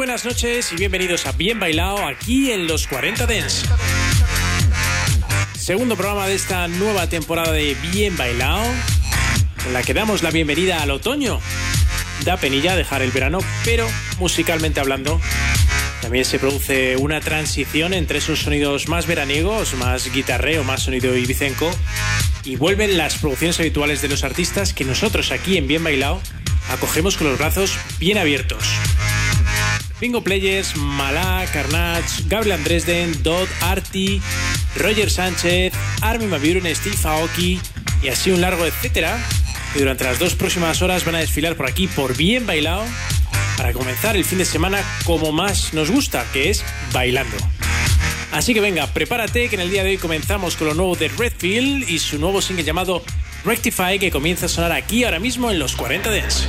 Buenas noches y bienvenidos a Bien Bailado aquí en los 40 Dents. Segundo programa de esta nueva temporada de Bien Bailado, en la que damos la bienvenida al otoño. Da penilla dejar el verano, pero musicalmente hablando, también se produce una transición entre esos sonidos más veraniegos, más guitarreo, más sonido ibicenco, y vuelven las producciones habituales de los artistas que nosotros aquí en Bien Bailado acogemos con los brazos bien abiertos. Bingo Players, Malá, Carnage, Gabriel Andresden, Dodd, Arti, Roger Sánchez, Armin Van Buren, Steve Aoki y así un largo etcétera que durante las dos próximas horas van a desfilar por aquí por Bien Bailado para comenzar el fin de semana como más nos gusta, que es bailando. Así que venga, prepárate que en el día de hoy comenzamos con lo nuevo de Redfield y su nuevo single llamado Rectify que comienza a sonar aquí ahora mismo en los 40 Dance.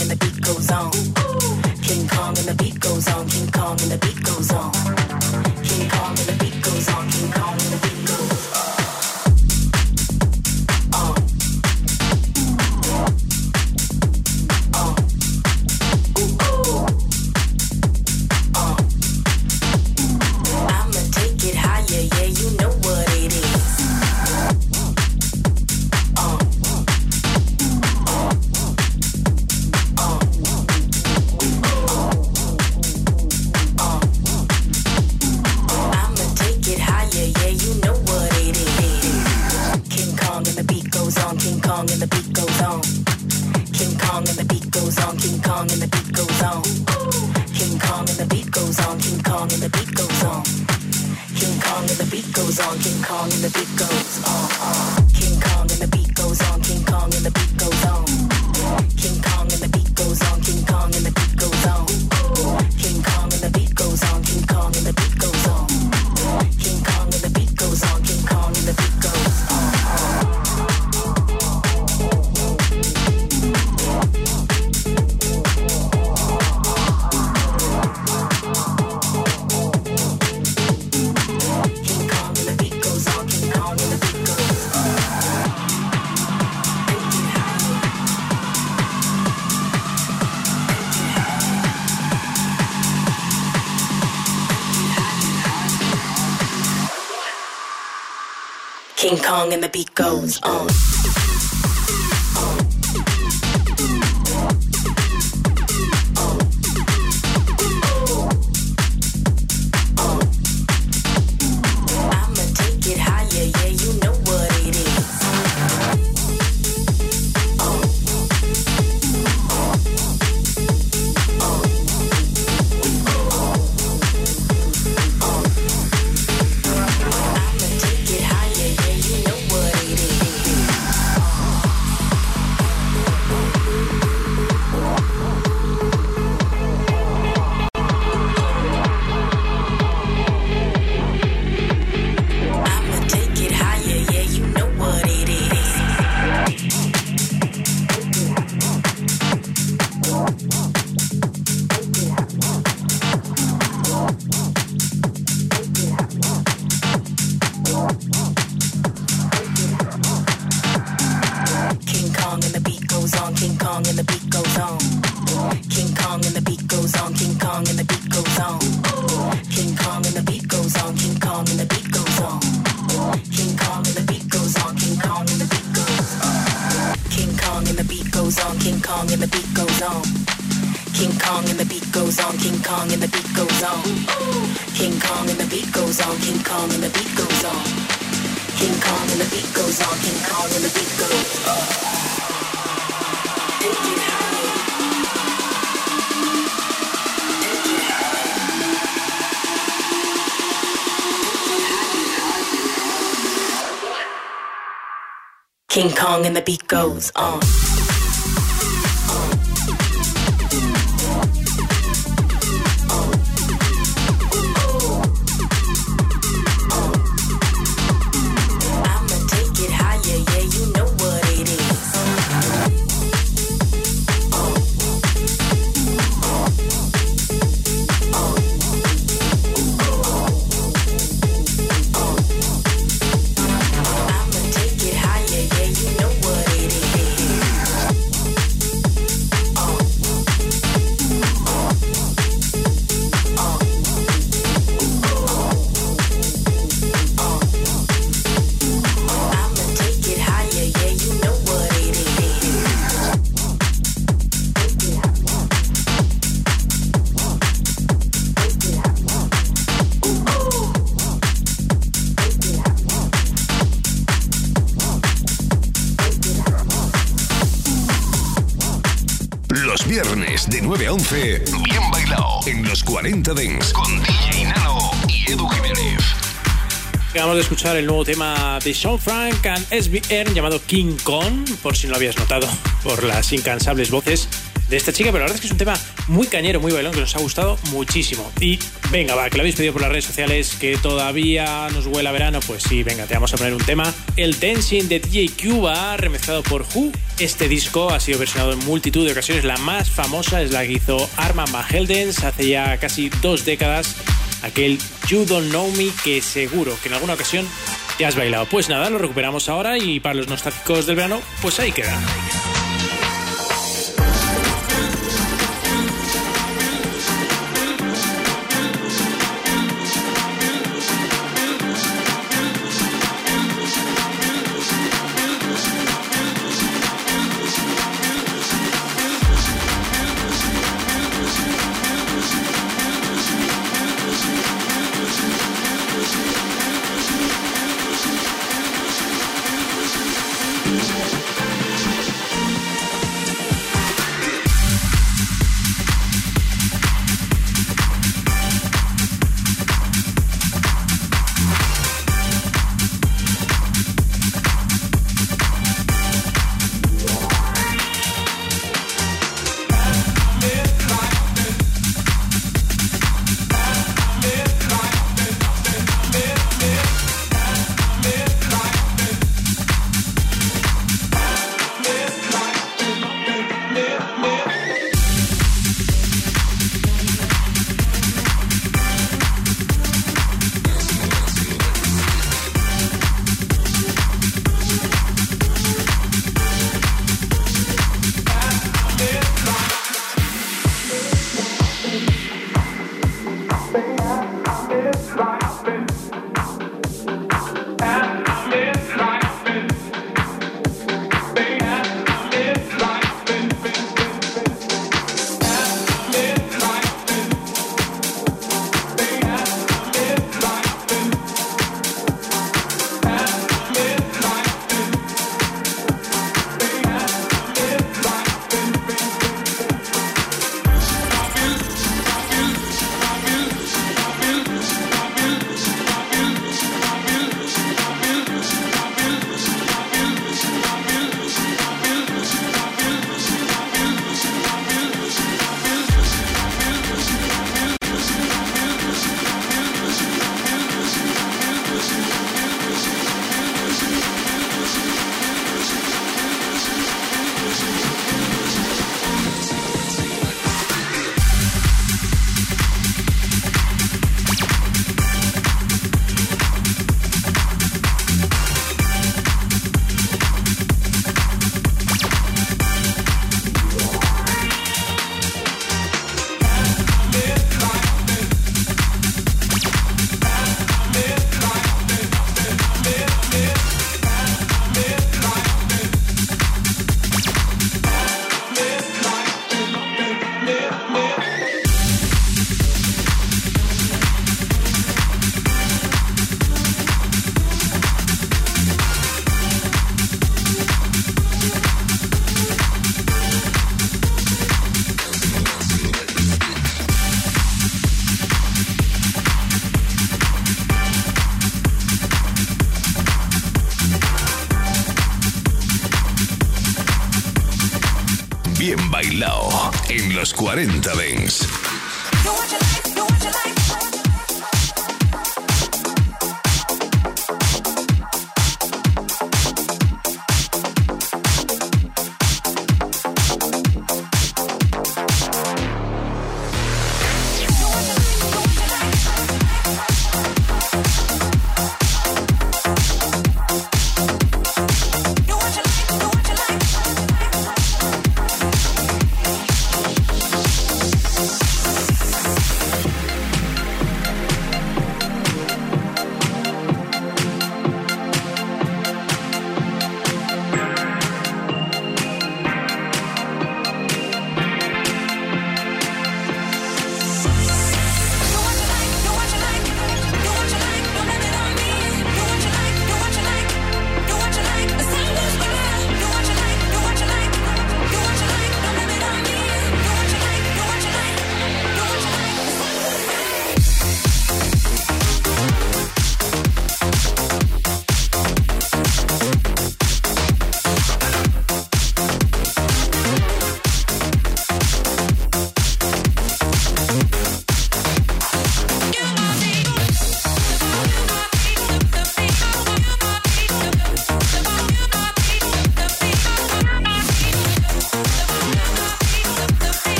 and the beat goes on. And the beat goes on. The beat goes on. 40 Dents con DJ Nano y Edu Jiménez. Acabamos de escuchar el nuevo tema de Sean Frank and SBR llamado King Kong, por si no lo habías notado por las incansables voces de esta chica, pero la verdad es que es un tema muy cañero, muy bailón, que nos ha gustado muchísimo. Y venga, va, que lo habéis pedido por las redes sociales, que todavía nos huele a verano, pues sí, venga, te vamos a poner un tema. El Dancing de DJ Cuba, remezclado por Who. Este disco ha sido versionado en multitud de ocasiones. La más famosa es la que hizo Arman Van hace ya casi dos décadas. Aquel You Don't Know Me, que seguro que en alguna ocasión te has bailado. Pues nada, lo recuperamos ahora y para los nostálgicos del verano, pues ahí queda.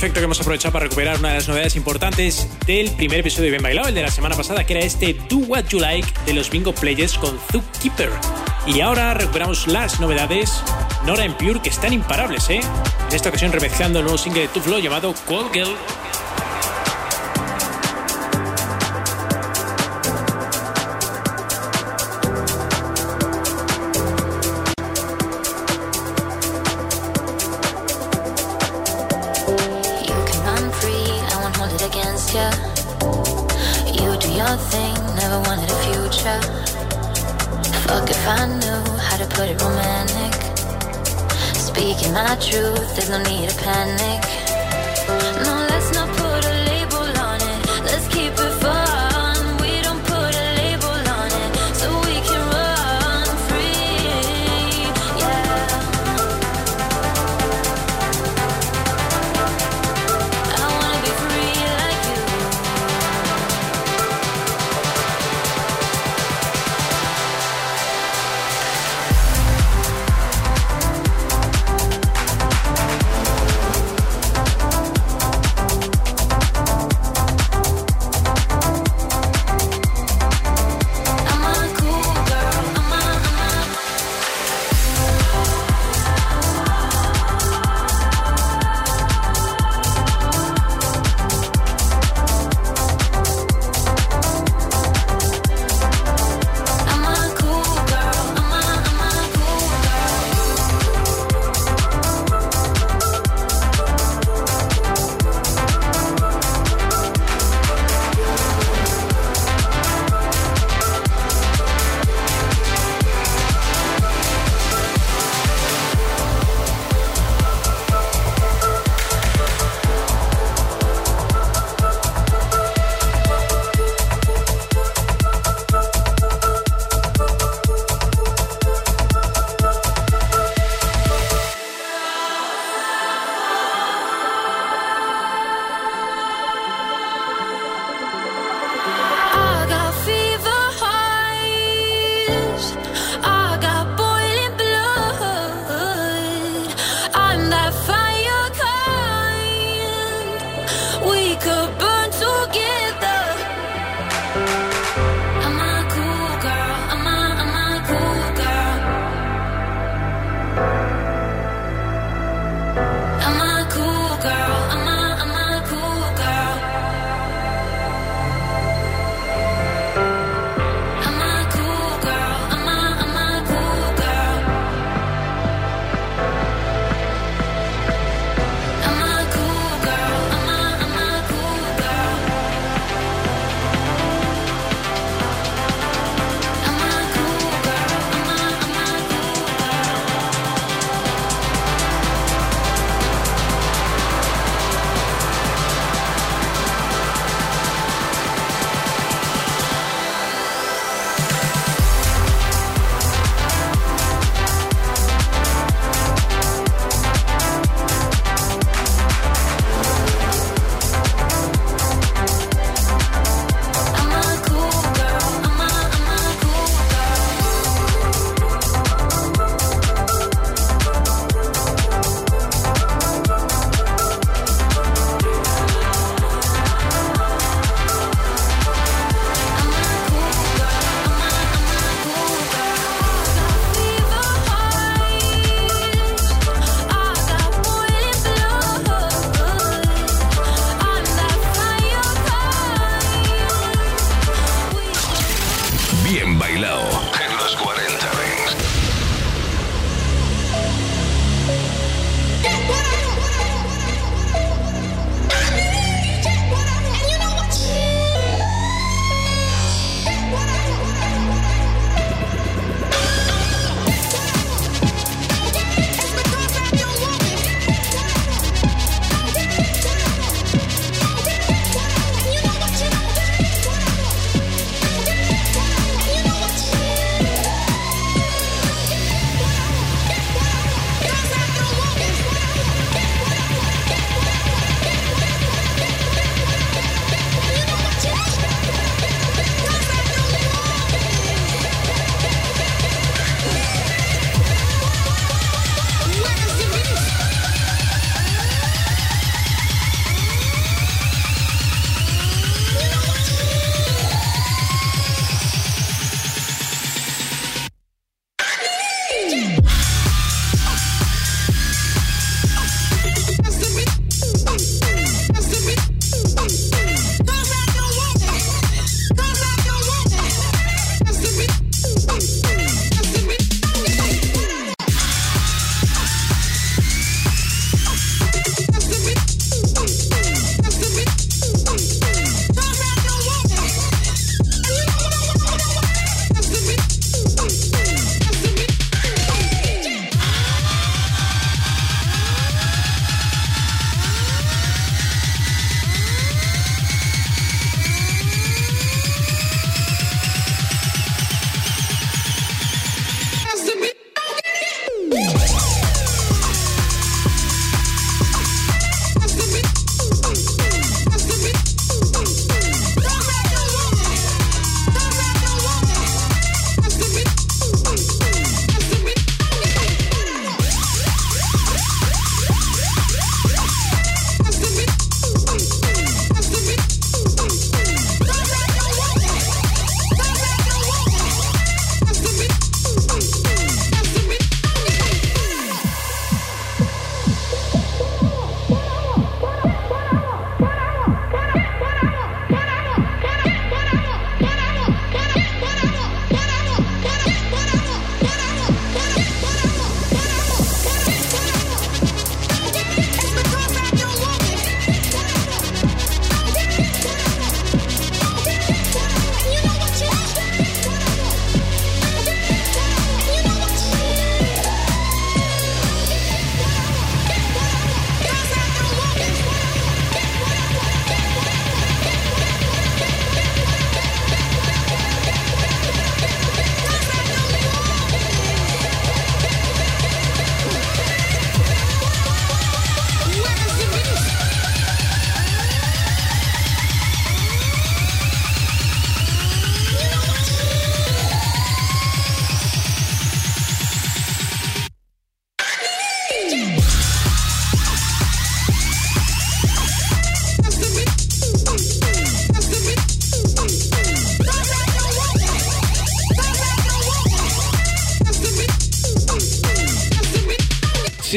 Perfecto que hemos aprovechado para recuperar una de las novedades importantes del primer episodio de Bien Bailado, el de la semana pasada, que era este Do What You Like de los Bingo Players con Zookeeper. Y ahora recuperamos las novedades Nora en Pure, que están imparables, ¿eh? En esta ocasión remezclando el nuevo single de Tuflo llamado Cold Girl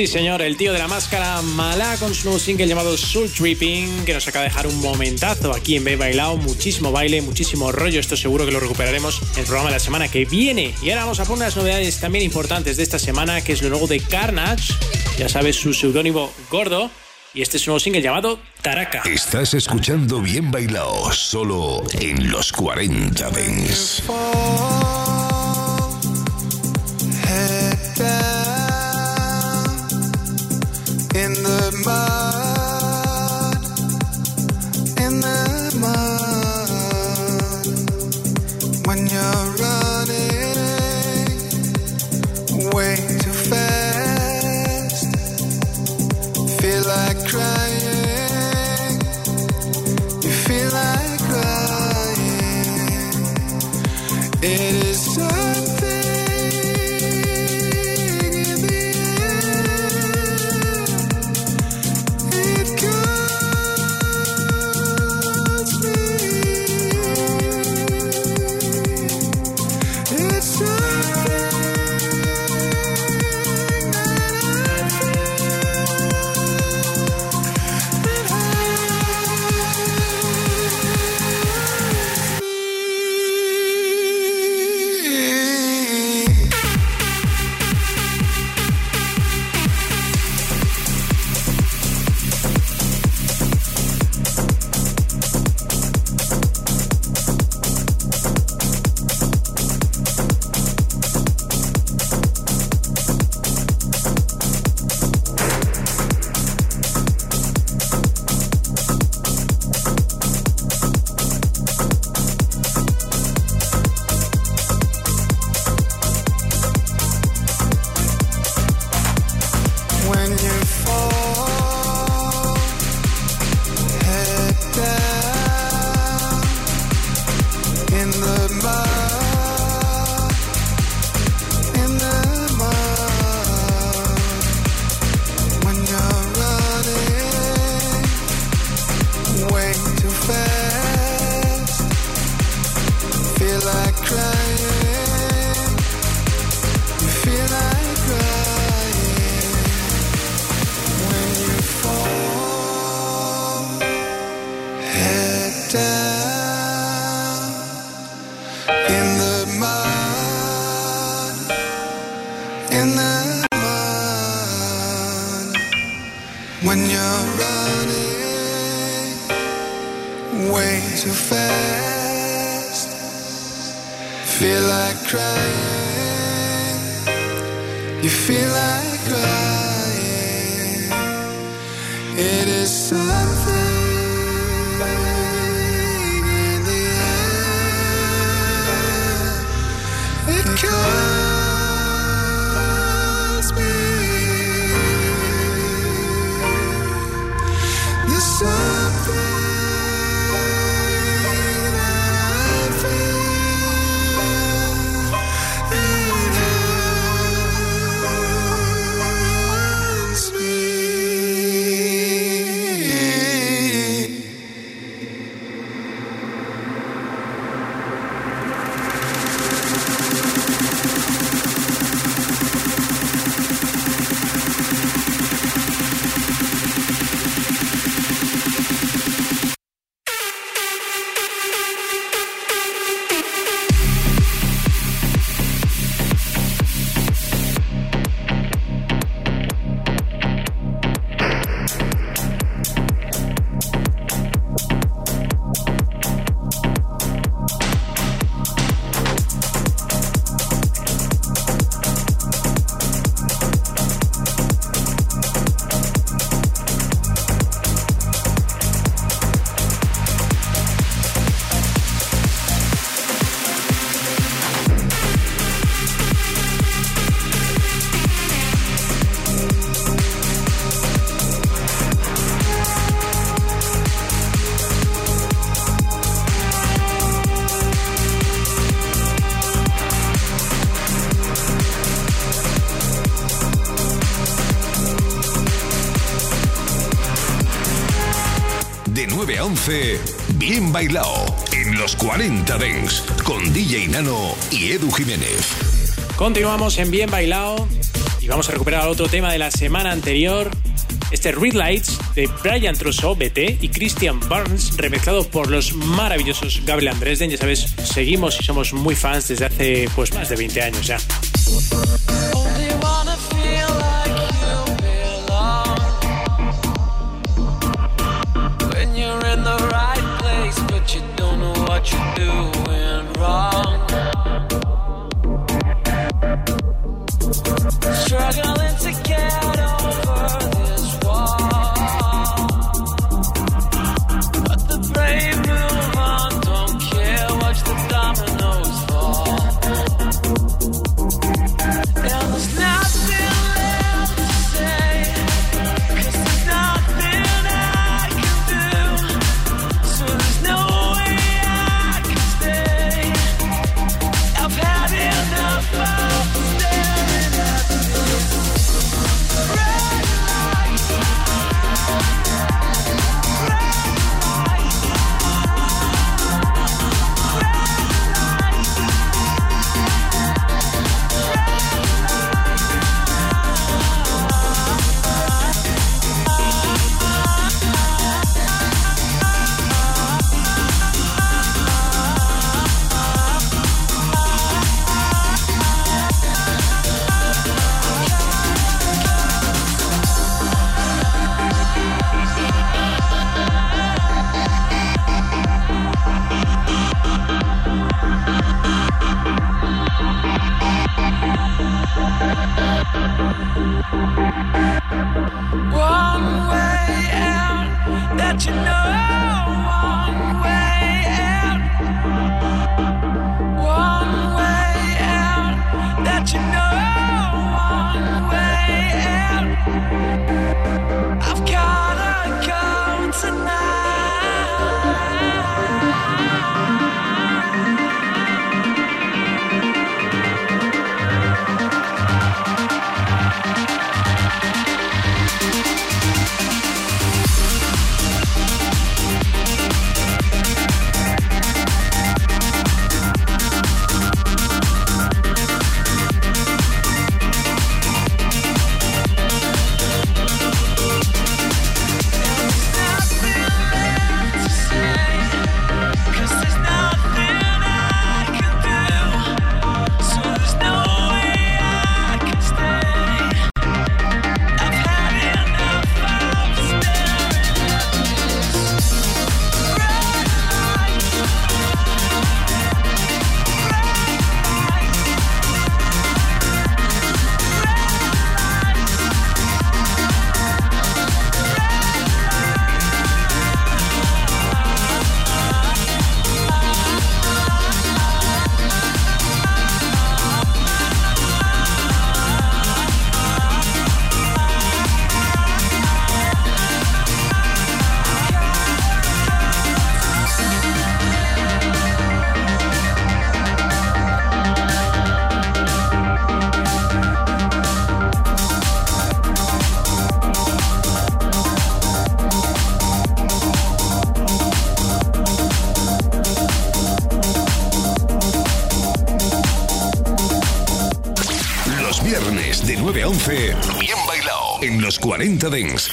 Sí, señor, el tío de la máscara mala con su nuevo single llamado Soul Tripping, que nos acaba de dejar un momentazo aquí en Be Bailao. Muchísimo baile, muchísimo rollo. Esto seguro que lo recuperaremos en el programa de la semana que viene. Y ahora vamos a poner unas novedades también importantes de esta semana, que es lo nuevo de Carnage. Ya sabes, su seudónimo gordo. Y este es un nuevo single llamado Taraka. Estás escuchando Bien Bailao, solo en los 40 Dents. When you're running way too fast. Feel like crying. You feel like crying. It is something in the air. It calls 11, Bien Bailao, en los 40 Dents, con DJ Nano y Edu Jiménez. Continuamos en Bien Bailao. Y vamos a recuperar otro tema de la semana anterior. Este Red Lights de Brian Trousseau, BT y Christian Burns, remezclado por los maravillosos Gabriel Andresden. Ya sabes, seguimos y somos muy fans desde hace pues más de 20 años ya. what you do. 40 Dents.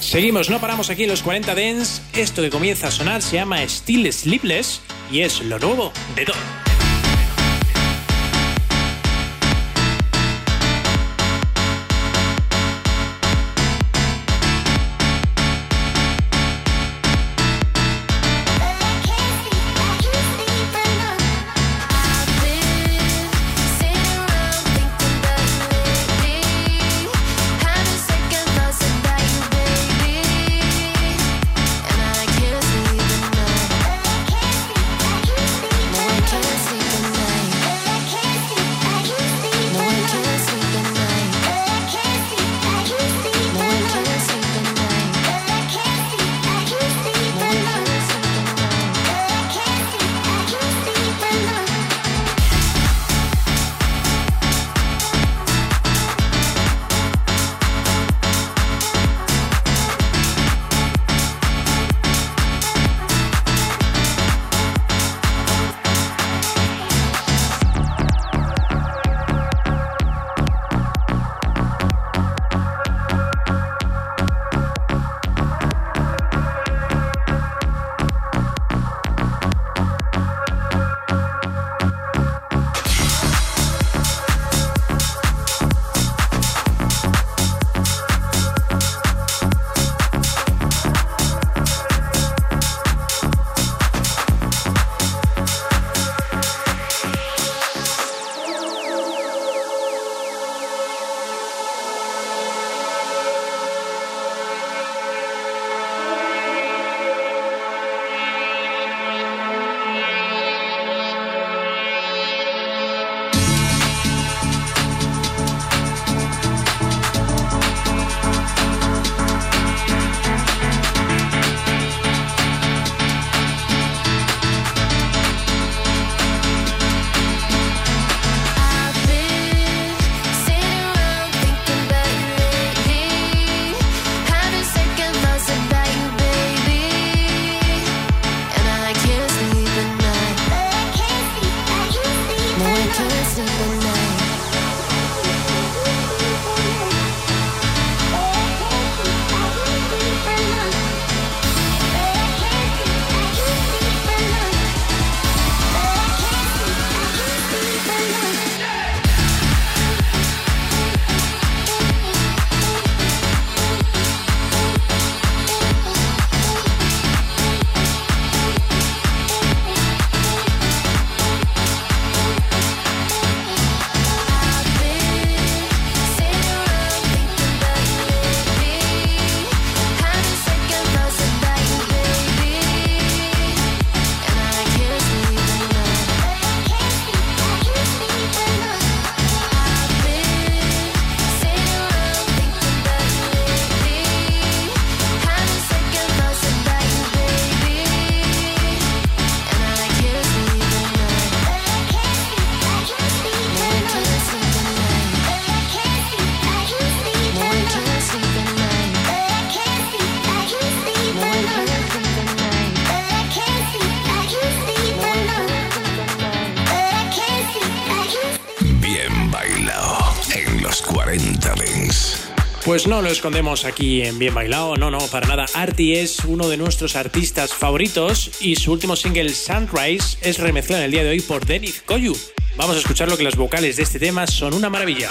Seguimos, no paramos aquí los 40 Dents. Esto que comienza a sonar se llama Still Sleepless y es lo nuevo de Don. Pues no lo escondemos aquí en Bien Bailado, no, no, para nada. Arti es uno de nuestros artistas favoritos y su último single, Sunrise, es remezclado en el día de hoy por Denis Koyu. Vamos a escuchar lo que las vocales de este tema son una maravilla.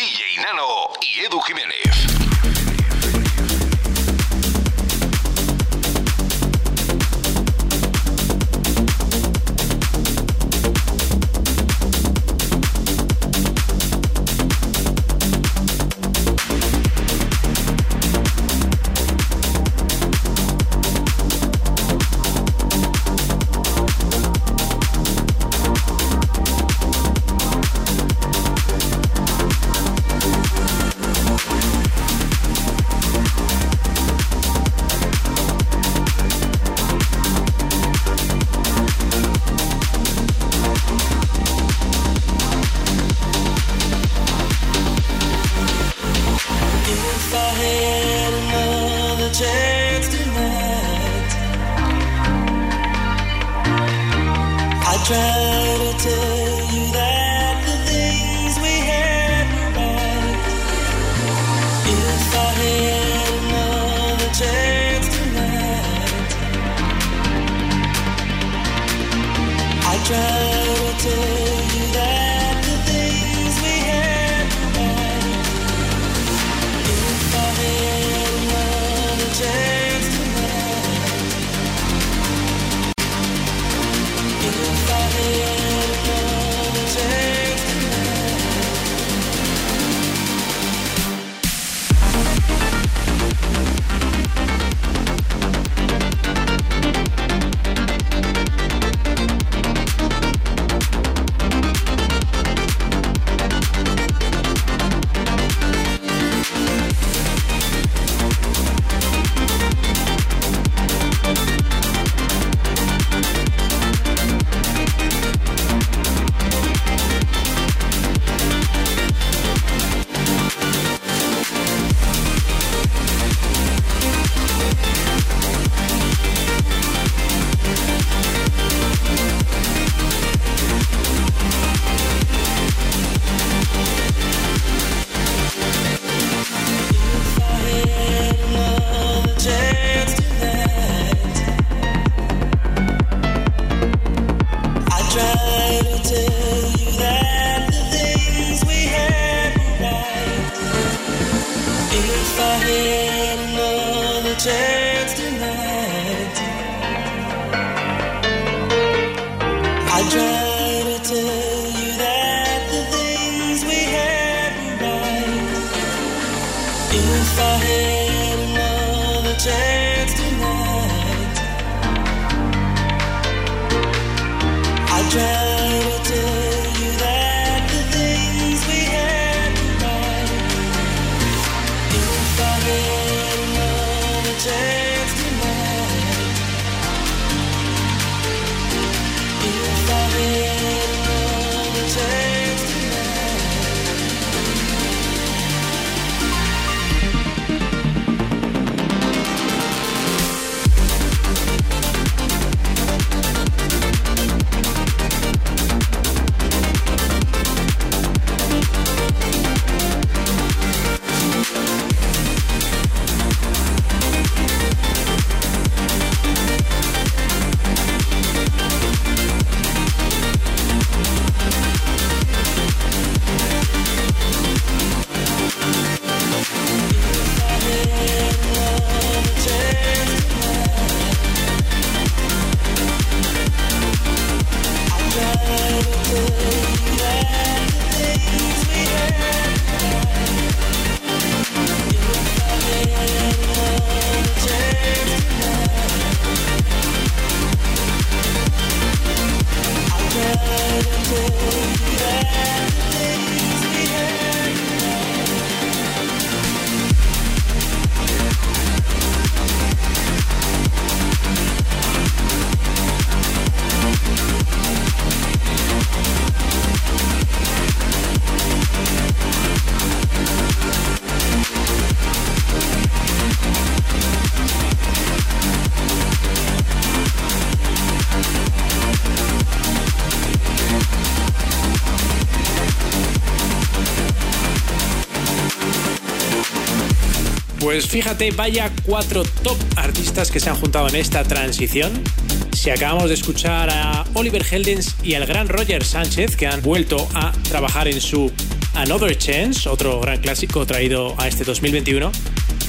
Pues fíjate, vaya cuatro top artistas que se han juntado en esta transición. Si acabamos de escuchar a Oliver Heldens y al gran Roger Sánchez, que han vuelto a trabajar en su Another Chance, otro gran clásico traído a este 2021,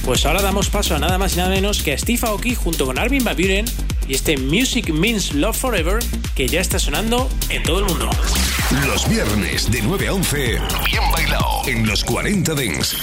pues ahora damos paso a nada más y nada menos que a Steve Aoki junto con Armin Van Buren y este Music Means Love Forever que ya está sonando en todo el mundo. Los viernes de 9 a 11, bien bailado en los 40 Dents.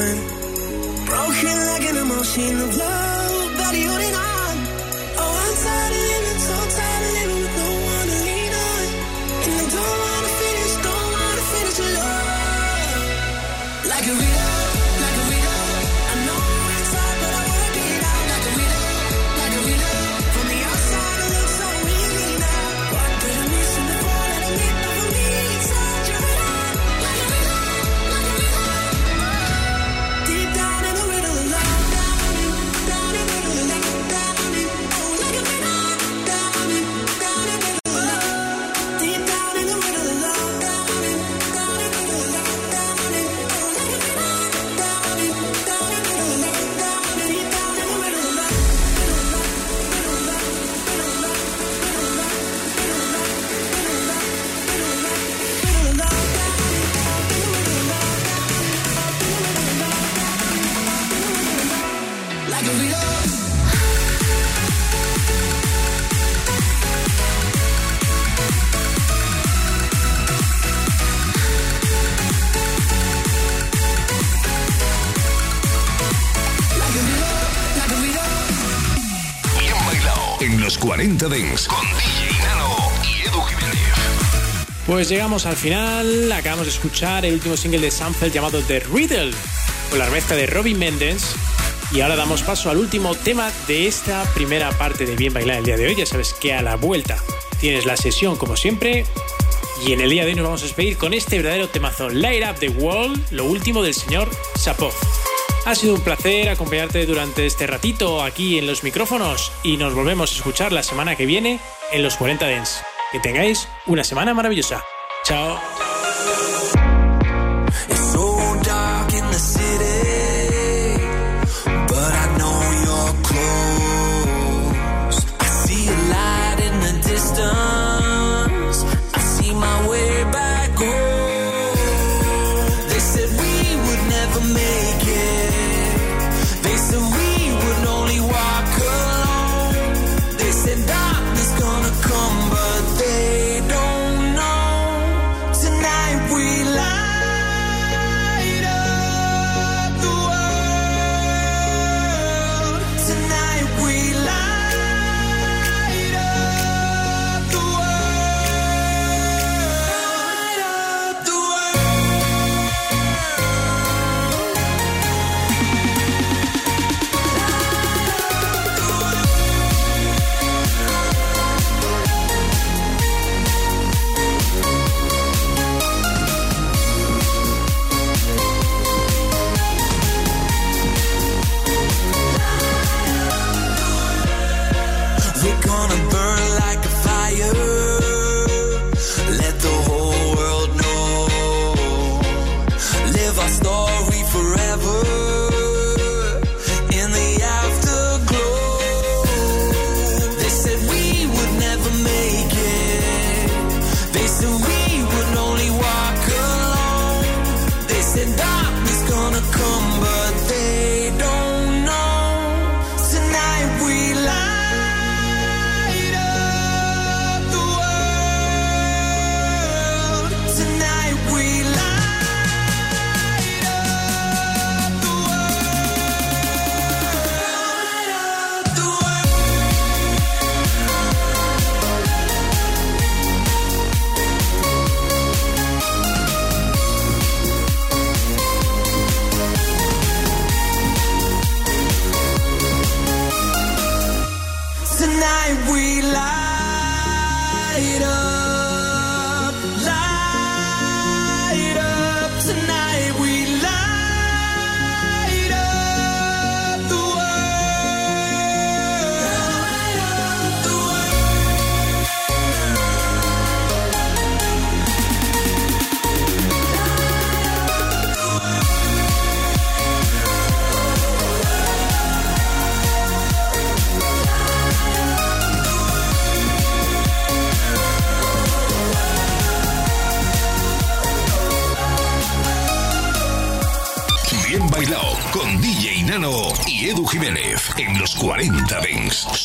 one. Broken like an emotional blow, but you're not. Con DJ Nano y Edu Jiménez. Pues llegamos al final, acabamos de escuchar el último single de Sample llamado The Riddle, con la remezcla de Robin Mendens. Y ahora damos paso al último tema de esta primera parte de Bien Bailar el día de hoy. Ya sabes que a la vuelta tienes la sesión como siempre. Y en el día de hoy nos vamos a despedir con este verdadero temazo, Light Up the World, lo último del señor Sapov. Ha sido un placer acompañarte durante este ratito aquí en los micrófonos y nos volvemos a escuchar la semana que viene en los 40 Dens. Que tengáis una semana maravillosa. Chao.